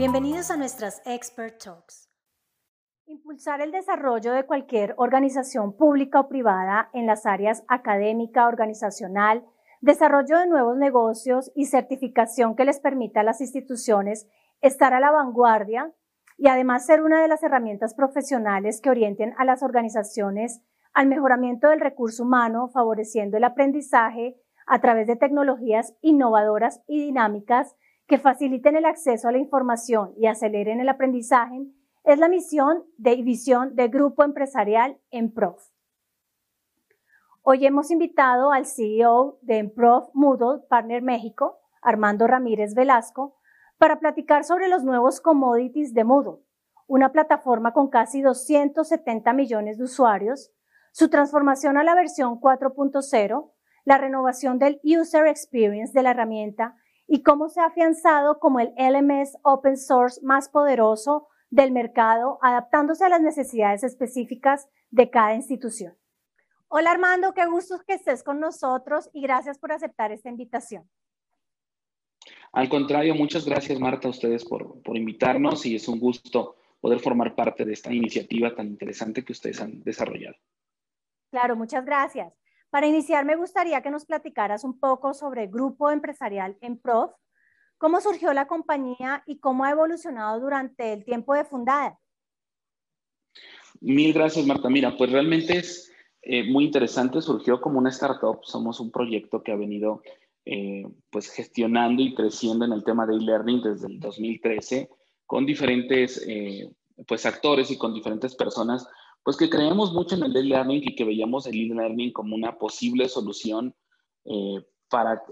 Bienvenidos a nuestras Expert Talks. Impulsar el desarrollo de cualquier organización pública o privada en las áreas académica, organizacional, desarrollo de nuevos negocios y certificación que les permita a las instituciones estar a la vanguardia y además ser una de las herramientas profesionales que orienten a las organizaciones al mejoramiento del recurso humano, favoreciendo el aprendizaje a través de tecnologías innovadoras y dinámicas que faciliten el acceso a la información y aceleren el aprendizaje, es la misión de visión de Grupo Empresarial EMPROF. Hoy hemos invitado al CEO de EMPROF Moodle Partner México, Armando Ramírez Velasco, para platicar sobre los nuevos commodities de Moodle, una plataforma con casi 270 millones de usuarios, su transformación a la versión 4.0, la renovación del user experience de la herramienta y cómo se ha afianzado como el LMS open source más poderoso del mercado, adaptándose a las necesidades específicas de cada institución. Hola Armando, qué gusto que estés con nosotros y gracias por aceptar esta invitación. Al contrario, muchas gracias Marta a ustedes por, por invitarnos y es un gusto poder formar parte de esta iniciativa tan interesante que ustedes han desarrollado. Claro, muchas gracias. Para iniciar, me gustaría que nos platicaras un poco sobre Grupo Empresarial en Prof, cómo surgió la compañía y cómo ha evolucionado durante el tiempo de fundada. Mil gracias, Marta. Mira, pues realmente es eh, muy interesante. Surgió como una startup. Somos un proyecto que ha venido eh, pues gestionando y creciendo en el tema de e-learning desde el 2013 con diferentes eh, pues actores y con diferentes personas pues que creemos mucho en el e-learning y que veíamos el e-learning como una posible solución eh, para,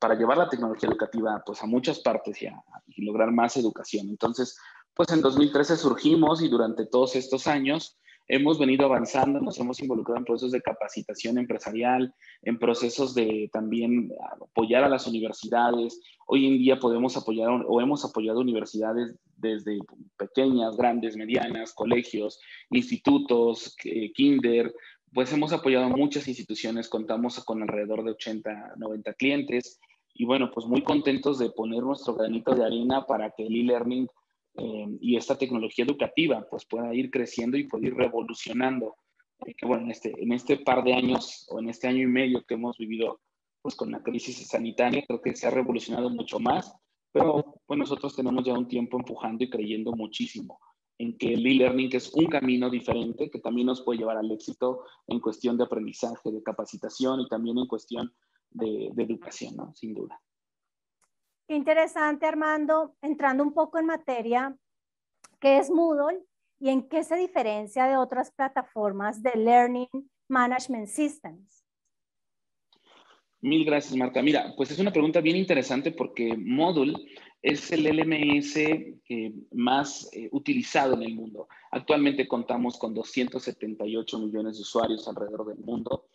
para llevar la tecnología educativa pues, a muchas partes y, y, lograr más educación. Entonces, pues en 2013 surgimos y durante todos estos años hemos venido avanzando, nos hemos involucrado en procesos de capacitación empresarial, en procesos de también apoyar a las universidades. Hoy en día podemos apoyar o hemos apoyado universidades desde pequeñas, grandes, medianas, colegios, institutos, kinder, pues hemos apoyado muchas instituciones, contamos con alrededor de 80, 90 clientes y bueno, pues muy contentos de poner nuestro granito de arena para que el e-learning eh, y esta tecnología educativa pues pueda ir creciendo y pueda ir revolucionando. Eh, que bueno, en este, en este par de años o en este año y medio que hemos vivido pues con la crisis sanitaria, creo que se ha revolucionado mucho más, pero pues nosotros tenemos ya un tiempo empujando y creyendo muchísimo en que el e-learning es un camino diferente que también nos puede llevar al éxito en cuestión de aprendizaje, de capacitación y también en cuestión de, de educación, ¿no? Sin duda. Qué interesante, Armando. Entrando un poco en materia, ¿qué es Moodle y en qué se diferencia de otras plataformas de Learning Management Systems? Mil gracias, Marta. Mira, pues es una pregunta bien interesante porque Moodle es el LMS eh, más eh, utilizado en el mundo. Actualmente contamos con 278 millones de usuarios alrededor del mundo.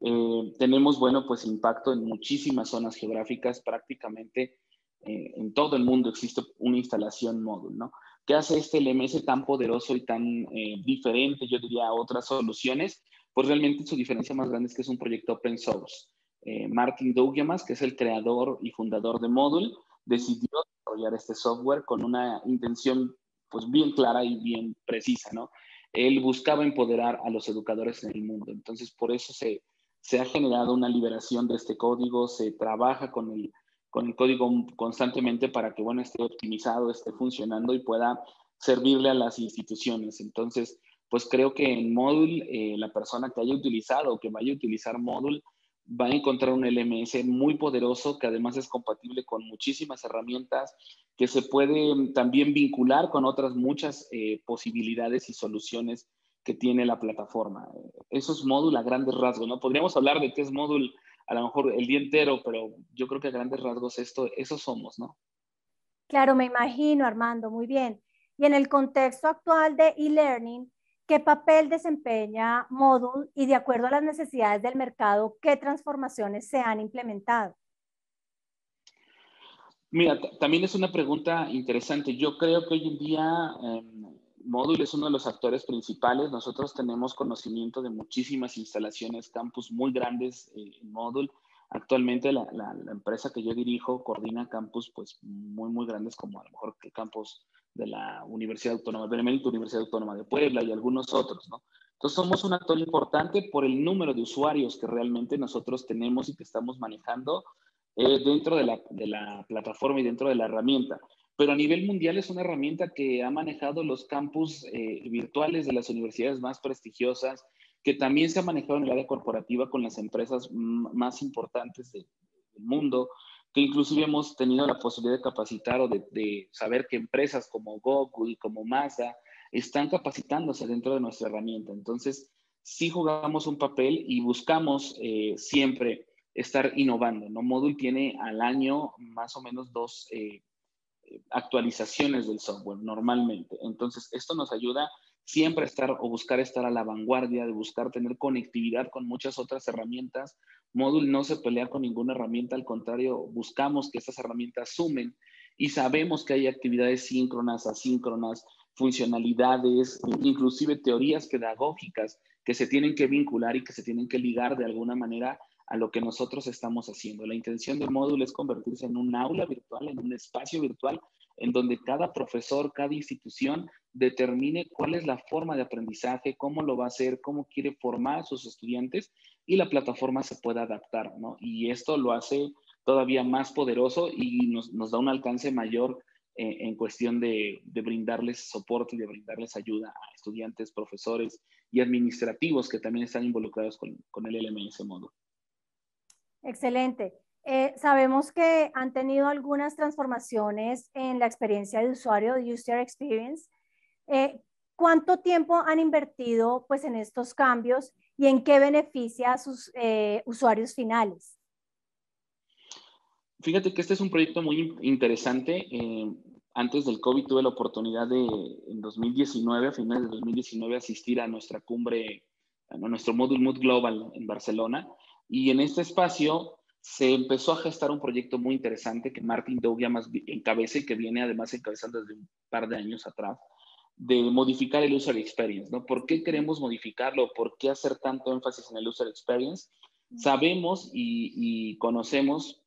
Eh, tenemos, bueno, pues impacto en muchísimas zonas geográficas, prácticamente en todo el mundo existe una instalación módulo, ¿no? ¿Qué hace este LMS tan poderoso y tan eh, diferente, yo diría, a otras soluciones? Pues realmente su diferencia más grande es que es un proyecto open source. Eh, Martin Dougiamas, que es el creador y fundador de Module, decidió desarrollar este software con una intención pues bien clara y bien precisa, ¿no? Él buscaba empoderar a los educadores en el mundo. Entonces, por eso se, se ha generado una liberación de este código, se trabaja con el con el código constantemente para que, bueno, esté optimizado, esté funcionando y pueda servirle a las instituciones. Entonces, pues creo que en Module, eh, la persona que haya utilizado o que vaya a utilizar Module va a encontrar un LMS muy poderoso que además es compatible con muchísimas herramientas, que se puede también vincular con otras muchas eh, posibilidades y soluciones que tiene la plataforma. Eso es Module a grandes rasgos, ¿no? Podríamos hablar de qué es Module a lo mejor el día entero, pero yo creo que a grandes rasgos esto, eso somos, ¿no? Claro, me imagino, Armando, muy bien. Y en el contexto actual de e-learning, ¿qué papel desempeña Module y de acuerdo a las necesidades del mercado, qué transformaciones se han implementado? Mira, también es una pregunta interesante. Yo creo que hoy en día em, Módulo es uno de los actores principales. Nosotros tenemos conocimiento de muchísimas instalaciones, campus muy grandes eh, en Módulo. Actualmente la, empresa que yo dirijo coordina campus pues muy, muy grandes como a lo mejor el campus de la Universidad Autónoma de Benemérito, Universidad Autónoma de Puebla y algunos otros, ¿no? Entonces somos un actor importante por el número de usuarios que realmente nosotros tenemos y que estamos manejando eh, dentro de la, de la plataforma y dentro de la herramienta. Pero a nivel mundial es una herramienta que ha manejado los campus eh, virtuales de las universidades más prestigiosas, que también se ha manejado en el área corporativa con las empresas más importantes del mundo, que inclusive hemos tenido la posibilidad de capacitar o de, saber que empresas como Google y como Mazda están capacitándose dentro de nuestra herramienta. Entonces, sí jugamos un papel y buscamos eh, siempre estar innovando. ¿no? Modul tiene al año más o menos dos eh, actualizaciones del software normalmente. Entonces, esto nos ayuda siempre a estar o buscar estar a la vanguardia, de buscar tener conectividad con muchas otras herramientas. Modul no se pelea con ninguna herramienta, al contrario, buscamos que estas herramientas sumen y sabemos que hay actividades síncronas, asíncronas, funcionalidades, inclusive teorías pedagógicas que se tienen que vincular y que se tienen que ligar de alguna manera a lo que nosotros estamos haciendo. La intención del módulo es convertirse en un aula virtual, en un espacio virtual, en donde cada profesor, cada institución determine cuál es la forma de aprendizaje, cómo lo va a hacer, cómo quiere formar a sus estudiantes y la plataforma se pueda adaptar, ¿no? Y esto lo hace todavía más poderoso y nos, da un alcance mayor eh, en cuestión de, brindarles soporte y de brindarles ayuda a estudiantes, profesores y administrativos que también están involucrados con, con el LMS módulo. Excelente. Eh, sabemos que han tenido algunas transformaciones en la experiencia de usuario, de User Experience. Eh, ¿Cuánto tiempo han invertido pues, en estos cambios y en qué beneficia a sus eh, usuarios finales? Fíjate que este es un proyecto muy interesante. antes del COVID tuve la oportunidad de, en 2019, a finales de 2019, asistir a nuestra cumbre, a nuestro Module Mood Global en Barcelona. Y en este espacio se empezó a gestar un proyecto muy interesante que Martin Doug más encabeza y que viene además encabezando desde un par de años atrás, de modificar el user experience, ¿no? ¿Por qué queremos modificarlo? ¿Por qué hacer tanto énfasis en el user experience? Sabemos y, conocemos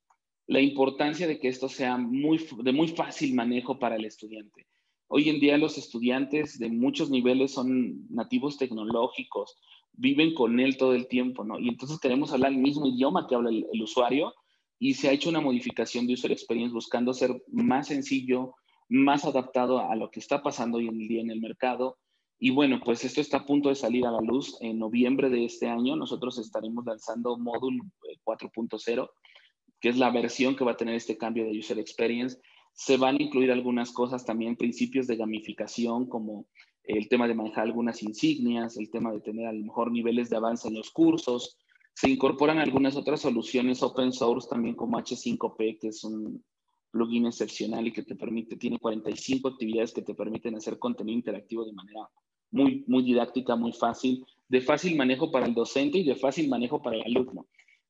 la importancia de que esto sea muy, de muy fácil manejo para el estudiante. Hoy en día los estudiantes de muchos niveles son nativos tecnológicos, viven con él todo el tiempo, ¿no? Y entonces queremos hablar el mismo idioma que habla el, usuario y se ha hecho una modificación de user experience buscando ser más sencillo, más adaptado a lo que está pasando hoy en día en el mercado. Y bueno, pues esto está a punto de salir a la luz. En noviembre de este año nosotros estaremos lanzando Module 4.0, eh, que es la versión que va a tener este cambio de user experience. Se van a incluir algunas cosas también, principios de gamificación como el tema de manejar algunas insignias, el tema de tener a lo mejor niveles de avance en los cursos. Se incorporan algunas otras soluciones open source también como H5P, que es un plugin excepcional y que te permite, tiene 45 actividades que te permiten hacer contenido interactivo de manera muy, muy didáctica, muy fácil, de fácil manejo para el docente y de fácil manejo para el alumno.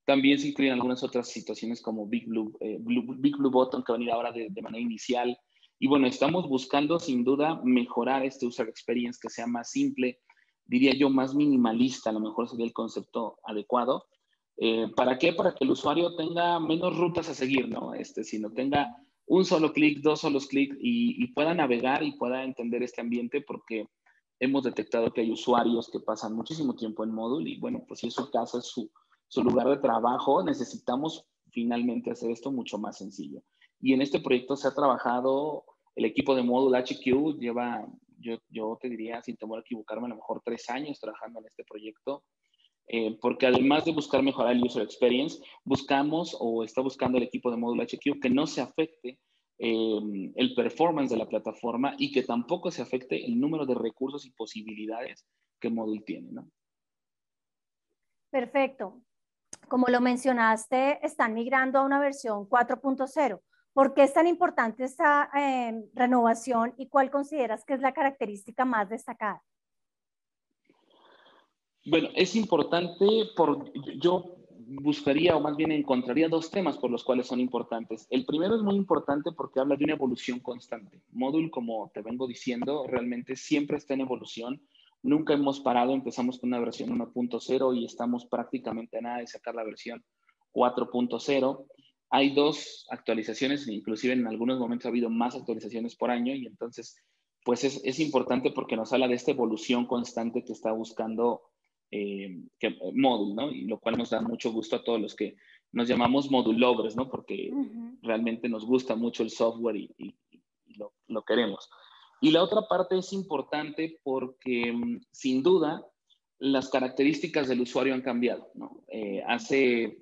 También se incluyen algunas otras situaciones como Big Blue, eh, Button que van a ir ahora de, de manera inicial, y bueno, estamos buscando sin duda mejorar este user experience que sea más simple, diría yo más minimalista, a lo mejor sería el concepto adecuado. Eh, ¿Para qué? Para que el usuario tenga menos rutas a seguir, ¿no? Este, sino tenga un solo clic, dos solos clics y, pueda navegar y pueda entender este ambiente porque hemos detectado que hay usuarios que pasan muchísimo tiempo en módulo y bueno, pues si es su casa, es su, su lugar de trabajo, necesitamos finalmente hacer esto mucho más sencillo. Y en este proyecto se ha trabajado, el equipo de módulo HQ lleva, yo, yo te diría, sin temor a equivocarme, a lo mejor tres años trabajando en este proyecto. Eh, porque además de buscar mejorar el user experience, buscamos o está buscando el equipo de módulo HQ que no se afecte eh, el performance de la plataforma y que tampoco se afecte el número de recursos y posibilidades que Modul tiene. ¿no? Perfecto. Como lo mencionaste, están migrando a una versión 4.0. ¿Por qué es tan importante esta em, renovación y cuál consideras que es la característica más destacada? Bueno, es importante, por, yo buscaría o más bien encontraría dos temas por los cuales son importantes. El primero es muy importante porque habla de una evolución constante. Módulo, como te vengo diciendo, realmente siempre está en evolución. Nunca hemos parado, empezamos con una versión 1.0 y estamos prácticamente a nada de sacar la versión 4.0. Hay dos actualizaciones, inclusive en algunos momentos ha habido más actualizaciones por año y entonces pues es, es importante porque nos habla de esta evolución constante que está buscando eh, que, Modul, ¿no? Y lo cual nos da mucho gusto a todos los que nos llamamos modulovers, ¿no? Porque realmente nos gusta mucho el software y, y, lo, lo, queremos. Y la otra parte es importante porque mm, sin duda las características del usuario han cambiado, ¿no? Eh, hace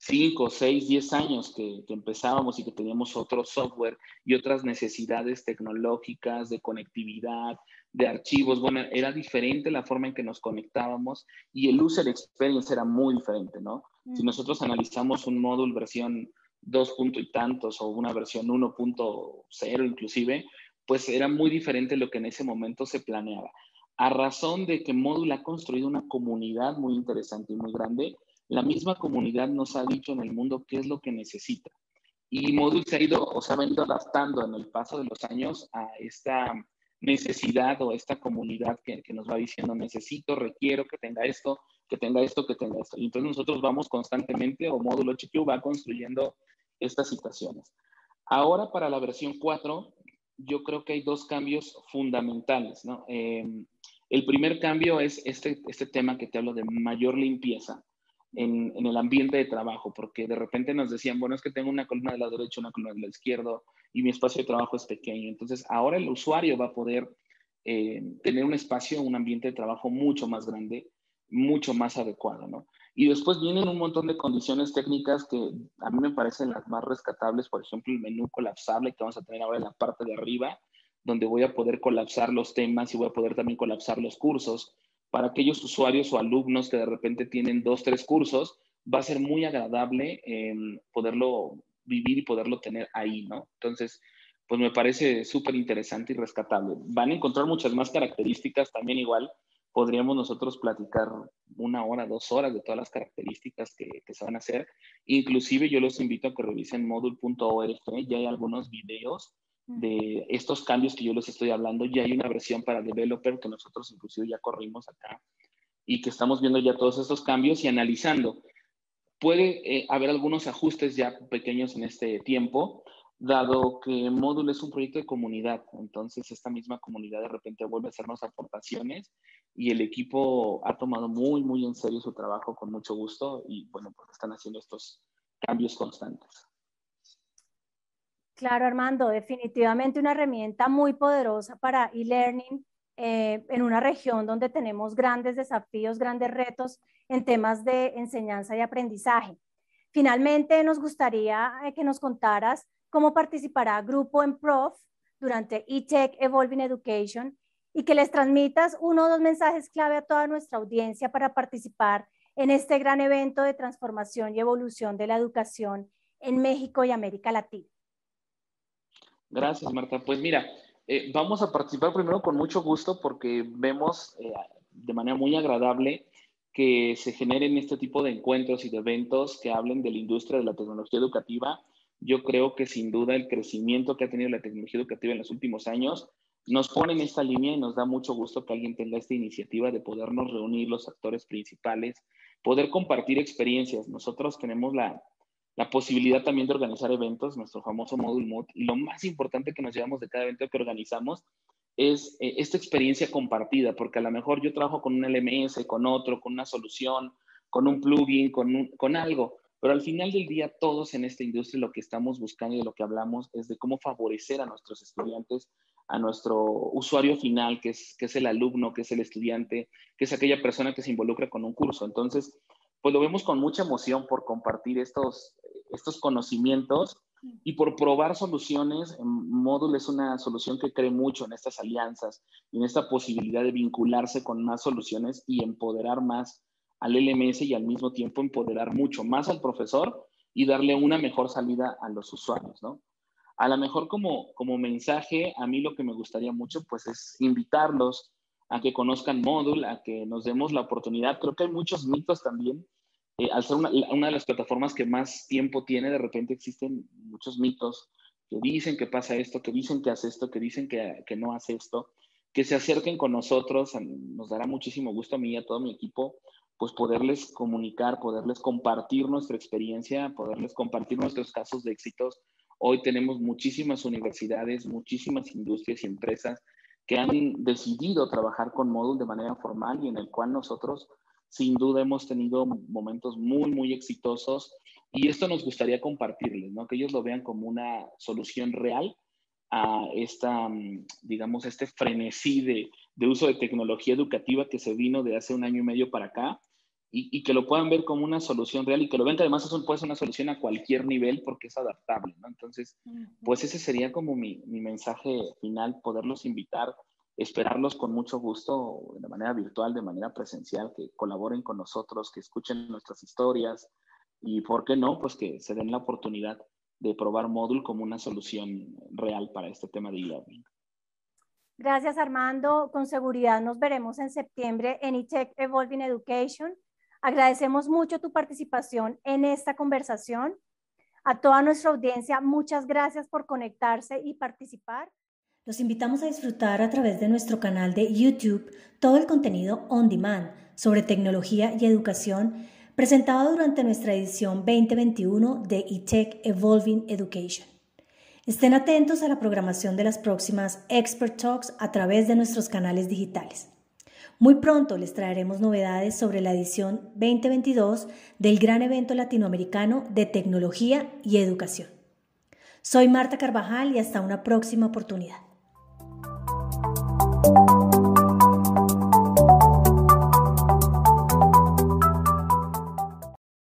5, 6, 10 años que, que, empezábamos y que teníamos otro software y otras necesidades tecnológicas de conectividad, de archivos, bueno, era diferente la forma en que nos conectábamos y el user experience era muy diferente, ¿no? Si nosotros analizamos un módulo versión 2 punto y tantos o una versión 1.0 inclusive, pues era muy diferente lo que en ese momento se planeaba. A razón de que Módulo ha construido una comunidad muy interesante y muy grande, la misma comunidad nos ha dicho en el mundo qué es lo que necesita. Y Modul se ha ido o se ha venido adaptando en el paso de los años a esta necesidad o esta comunidad que, que, nos va diciendo necesito, requiero que tenga esto, que tenga esto, que tenga esto. Y entonces nosotros vamos constantemente o módulo HQ va construyendo estas situaciones. Ahora para la versión 4, yo creo que hay dos cambios fundamentales. ¿no? Eh, el primer cambio es este, este tema que te hablo de mayor limpieza en, el ambiente de trabajo, porque de repente nos decían, bueno, es que tengo una columna del lado derecho, una columna del lado izquierdo y mi espacio de trabajo es pequeño. Entonces, ahora el usuario va a poder eh, tener un espacio, un ambiente de trabajo mucho más grande, mucho más adecuado, ¿no? Y después vienen un montón de condiciones técnicas que a mí me parecen las más rescatables, por ejemplo, el menú colapsable que vamos a tener ahora en la parte de arriba, donde voy a poder colapsar los temas y voy a poder también colapsar los cursos para aquellos usuarios o alumnos que de repente tienen dos, tres cursos, va a ser muy agradable eh, poderlo vivir y poderlo tener ahí, ¿no? Entonces, pues me parece súper interesante y rescatable. Van a encontrar muchas más características también igual. Podríamos nosotros platicar una hora, dos horas de todas las características que, que se van a hacer. Inclusive yo los invito a que revisen modul.org, ya hay algunos videos de estos cambios que yo les estoy hablando. Ya hay una versión para developer que nosotros inclusive ya corrimos acá y que estamos viendo ya todos estos cambios y analizando. Puede eh, haber algunos ajustes ya pequeños en este tiempo, dado que Módulo es un proyecto de comunidad. Entonces, esta misma comunidad de repente vuelve a hacernos aportaciones y el equipo ha tomado muy, muy en serio su trabajo con mucho gusto y, bueno, pues están haciendo estos cambios constantes. Claro, Armando, definitivamente una herramienta muy poderosa para e-learning eh, en una región donde tenemos grandes desafíos, grandes retos en temas de enseñanza y aprendizaje. Finalmente, nos gustaría eh, que nos contaras cómo participará Grupo en Prof durante eTech Evolving Education y que les transmitas uno o dos mensajes clave a toda nuestra audiencia para participar en este gran evento de transformación y evolución de la educación en México y América Latina. Gracias, Marta. Pues mira, eh, vamos a participar primero con mucho gusto porque vemos eh, de manera muy agradable que se generen este tipo de encuentros y de eventos que hablen de la industria de la tecnología educativa. Yo creo que sin duda el crecimiento que ha tenido la tecnología educativa en los últimos años nos pone en esta línea y nos da mucho gusto que alguien tenga esta iniciativa de podernos reunir los actores principales, poder compartir experiencias. Nosotros tenemos la, la posibilidad también de organizar eventos, nuestro famoso Module Mood, y lo más importante que nos llevamos de cada evento que organizamos es eh, esta experiencia compartida, porque a lo mejor yo trabajo con un LMS, con otro, con una solución, con un plugin, con, con algo, pero al final del día todos en esta industria lo que estamos buscando y de lo que hablamos es de cómo favorecer a nuestros estudiantes, a nuestro usuario final, que es, que es el alumno, que es el estudiante, que es aquella persona que se involucra con un curso. Entonces, pues lo vemos con mucha emoción por compartir estos, estos conocimientos y por probar soluciones. Módulo es una solución que cree mucho en estas alianzas y en esta posibilidad de vincularse con más soluciones y empoderar más al LMS y al mismo tiempo empoderar mucho más al profesor y darle una mejor salida a los usuarios, ¿no? A lo mejor como, como mensaje, a mí lo que me gustaría mucho, pues es invitarlos a que conozcan Módulo, a que nos demos la oportunidad. Creo que hay muchos mitos también eh, al ser una, una, de las plataformas que más tiempo tiene, de repente existen muchos mitos que dicen que pasa esto, que dicen que hace esto, que dicen que, que no hace esto, que se acerquen con nosotros, nos dará muchísimo gusto a mí y a todo mi equipo pues poderles comunicar, poderles compartir nuestra experiencia, poderles compartir nuestros casos de éxitos. Hoy tenemos muchísimas universidades, muchísimas industrias y empresas que han decidido trabajar con Modul de manera formal y en el cual nosotros sin duda hemos tenido momentos muy, muy exitosos y esto nos gustaría compartirles, ¿no? que ellos lo vean como una solución real a esta, mm, digamos, este frenesí de, de uso de tecnología educativa que se vino de hace un año y medio para acá y, que lo puedan ver como una solución real y que lo vean que además eso puede ser una solución a cualquier nivel porque es adaptable, ¿no? Entonces, pues ese sería como mi, mi mensaje final, poderlos invitar, esperarlos con mucho gusto de manera virtual, de manera presencial, que colaboren con nosotros, que escuchen nuestras historias y, ¿por qué no? Pues que se den la oportunidad de probar Módulo como una solución real para este tema de e-learning. Gracias, Armando. Con seguridad nos veremos en septiembre en eTech Evolving Education. Agradecemos mucho tu participación en esta conversación. A toda nuestra audiencia, muchas gracias por conectarse y participar. Los invitamos a disfrutar a través de nuestro canal de YouTube todo el contenido on demand sobre tecnología y educación presentado durante nuestra edición 2021 de eTech Evolving Education. Estén atentos a la programación de las próximas Expert Talks a través de nuestros canales digitales. Muy pronto les traeremos novedades sobre la edición 2022 del gran evento latinoamericano de tecnología y educación. Soy Marta Carvajal y hasta una próxima oportunidad.